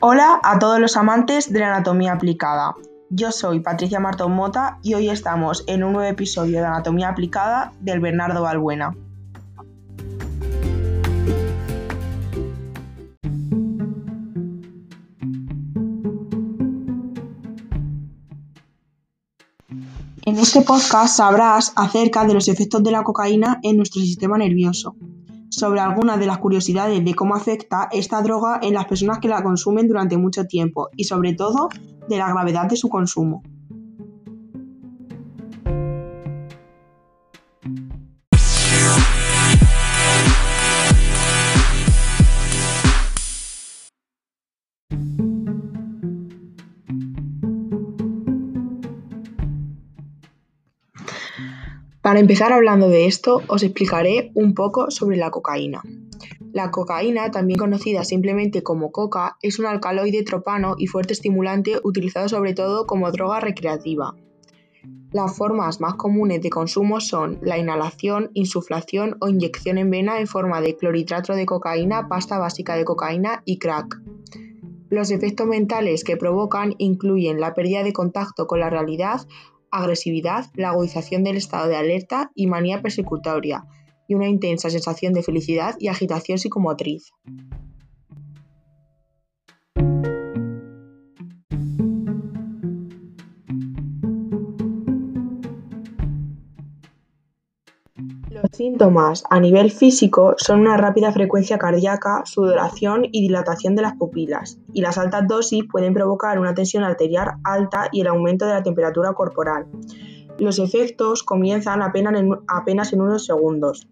Hola a todos los amantes de la anatomía aplicada. Yo soy Patricia Martón Mota y hoy estamos en un nuevo episodio de Anatomía aplicada del Bernardo Balbuena. En este podcast sabrás acerca de los efectos de la cocaína en nuestro sistema nervioso, sobre algunas de las curiosidades de cómo afecta esta droga en las personas que la consumen durante mucho tiempo y sobre todo de la gravedad de su consumo. Para empezar hablando de esto, os explicaré un poco sobre la cocaína. La cocaína, también conocida simplemente como coca, es un alcaloide tropano y fuerte estimulante utilizado sobre todo como droga recreativa. Las formas más comunes de consumo son la inhalación, insuflación o inyección en vena en forma de cloritrato de cocaína, pasta básica de cocaína y crack. Los efectos mentales que provocan incluyen la pérdida de contacto con la realidad, agresividad, la agudización del estado de alerta y manía persecutoria, y una intensa sensación de felicidad y agitación psicomotriz. Los síntomas a nivel físico son una rápida frecuencia cardíaca, sudoración y dilatación de las pupilas, y las altas dosis pueden provocar una tensión arterial alta y el aumento de la temperatura corporal. Los efectos comienzan apenas en, unos segundos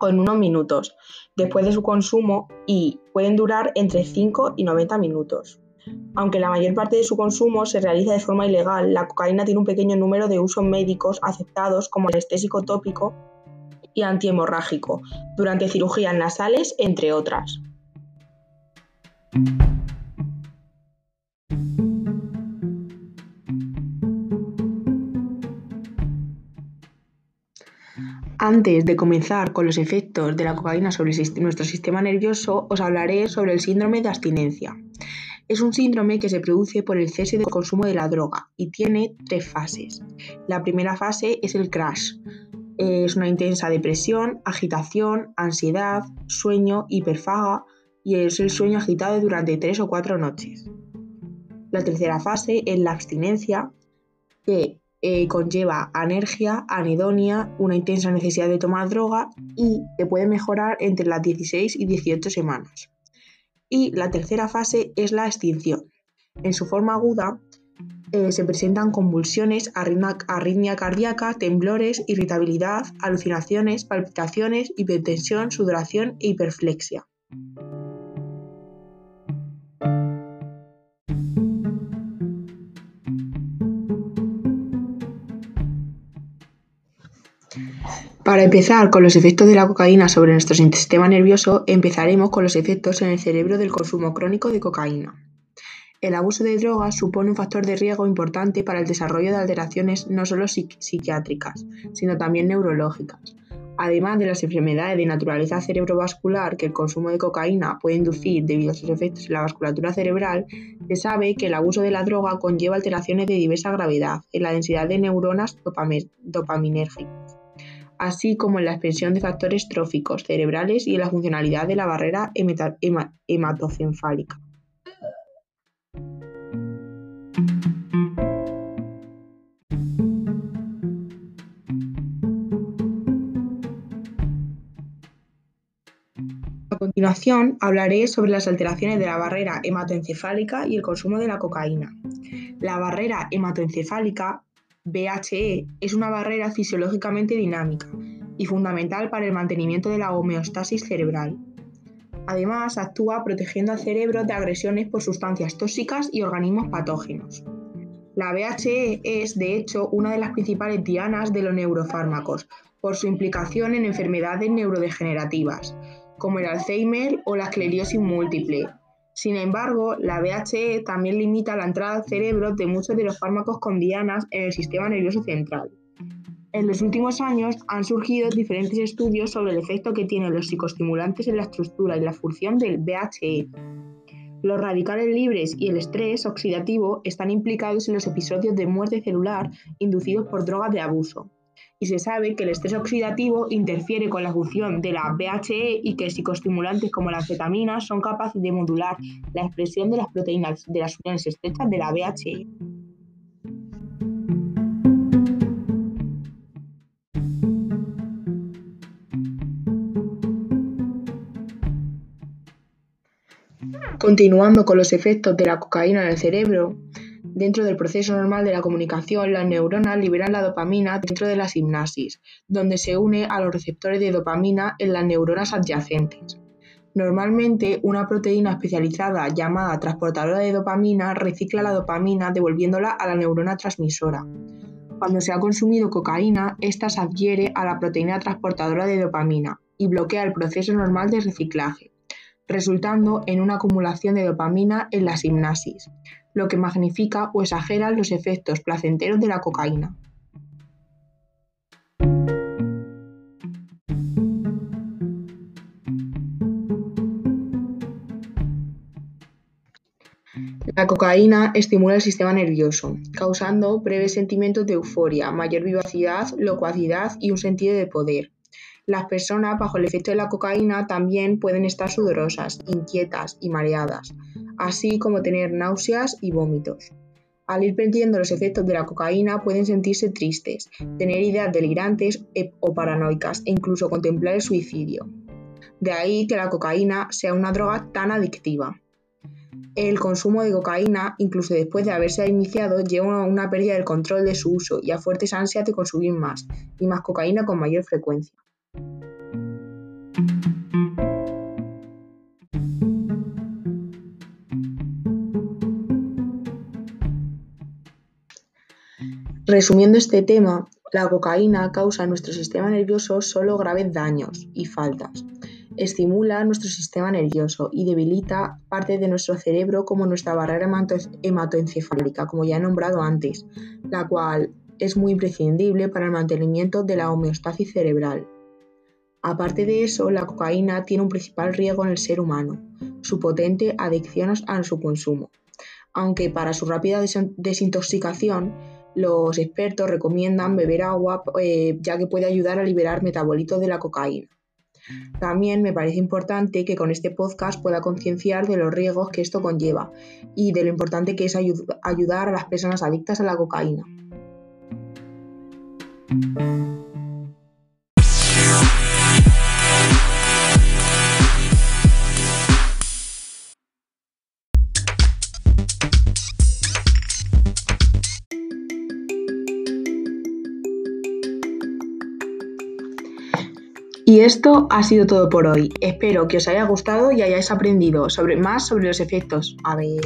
o en unos minutos después de su consumo y pueden durar entre 5 y 90 minutos. Aunque la mayor parte de su consumo se realiza de forma ilegal, la cocaína tiene un pequeño número de usos médicos aceptados como anestésico tópico y antihemorrágico durante cirugías nasales, entre otras. Antes de comenzar con los efectos de la cocaína sobre nuestro sistema nervioso, os hablaré sobre el síndrome de abstinencia. Es un síndrome que se produce por el cese del consumo de la droga y tiene tres fases. La primera fase es el crash, es una intensa depresión, agitación, ansiedad, sueño, hiperfaga y es el sueño agitado durante tres o cuatro noches. La tercera fase es la abstinencia, que eh, conlleva anergia, anedonia, una intensa necesidad de tomar droga y que puede mejorar entre las 16 y 18 semanas. Y la tercera fase es la extinción. En su forma aguda, eh, se presentan convulsiones, arritmia, cardíaca, temblores, irritabilidad, alucinaciones, palpitaciones, hipertensión, sudoración e hiperflexia. Para empezar con los efectos de la cocaína sobre nuestro sistema nervioso, empezaremos con los efectos en el cerebro del consumo crónico de cocaína. El abuso de drogas supone un factor de riesgo importante para el desarrollo de alteraciones no solo psiquiátricas, sino también neurológicas. Además de las enfermedades de naturaleza cerebrovascular que el consumo de cocaína puede inducir debido a sus efectos en la vasculatura cerebral, se sabe que el abuso de la droga conlleva alteraciones de diversa gravedad en la densidad de neuronas dopaminérgicas, así como en la expresión de factores tróficos cerebrales y en la funcionalidad de la barrera hematoencefálica. Continuación, hablaré sobre las alteraciones de la barrera hematoencefálica y el consumo de la cocaína. La barrera hematoencefálica, BHE, es una barrera fisiológicamente dinámica y fundamental para el mantenimiento de la homeostasis cerebral. Además, actúa protegiendo al cerebro de agresiones por sustancias tóxicas y organismos patógenos. La BHE es, de hecho, una de las principales dianas de los neurofármacos, por su implicación en enfermedades neurodegenerativas, como el Alzheimer o la esclerosis múltiple. Sin embargo, la BHE también limita la entrada al cerebro de muchos de los fármacos con dianas en el sistema nervioso central. En los últimos años han surgido diferentes estudios sobre el efecto que tienen los psicoestimulantes en la estructura y la función del BHE. Los radicales libres y el estrés oxidativo están implicados en los episodios de muerte celular inducidos por drogas de abuso. Y se sabe que el estrés oxidativo interfiere con la función de la BHE y que psicoestimulantes como la anfetamina son capaces de modular la expresión de las proteínas de las uniones estrechas de la BHE. Continuando con los efectos de la cocaína en el cerebro, dentro del proceso normal de la comunicación, las neuronas liberan la dopamina dentro de la sinapsis, donde se une a los receptores de dopamina en las neuronas adyacentes. Normalmente, una proteína especializada llamada transportadora de dopamina recicla la dopamina devolviéndola a la neurona transmisora. Cuando se ha consumido cocaína, esta se adhiere a la proteína transportadora de dopamina y bloquea el proceso normal de reciclaje resultando en una acumulación de dopamina en la sinapsis, lo que magnifica o exagera los efectos placenteros de la cocaína. La cocaína estimula el sistema nervioso, causando breves sentimientos de euforia, mayor vivacidad, locuacidad y un sentido de poder, las personas bajo el efecto de la cocaína también pueden estar sudorosas, inquietas y mareadas, así como tener náuseas y vómitos. Al ir perdiendo los efectos de la cocaína pueden sentirse tristes, tener ideas delirantes e, o paranoicas e incluso contemplar el suicidio. De ahí que la cocaína sea una droga tan adictiva. El consumo de cocaína, incluso después de haberse iniciado, lleva a una pérdida del control de su uso y a fuertes ansias de consumir más, y más cocaína con mayor frecuencia. Resumiendo este tema, la cocaína causa en nuestro sistema nervioso solo graves daños y faltas. Estimula nuestro sistema nervioso y debilita parte de nuestro cerebro como nuestra barrera hematoencefálica, como ya he nombrado antes, la cual es muy imprescindible para el mantenimiento de la homeostasis cerebral. Aparte de eso, la cocaína tiene un principal riesgo en el ser humano, su potente adicción a su consumo, aunque para su rápida desintoxicación los expertos recomiendan beber agua eh, ya que puede ayudar a liberar metabolitos de la cocaína. También me parece importante que con este podcast pueda concienciar de los riesgos que esto conlleva y de lo importante que es ayudar a las personas adictas a la cocaína. Y esto ha sido todo por hoy. Espero que os haya gustado y hayáis aprendido sobre, más sobre los efectos. A ver.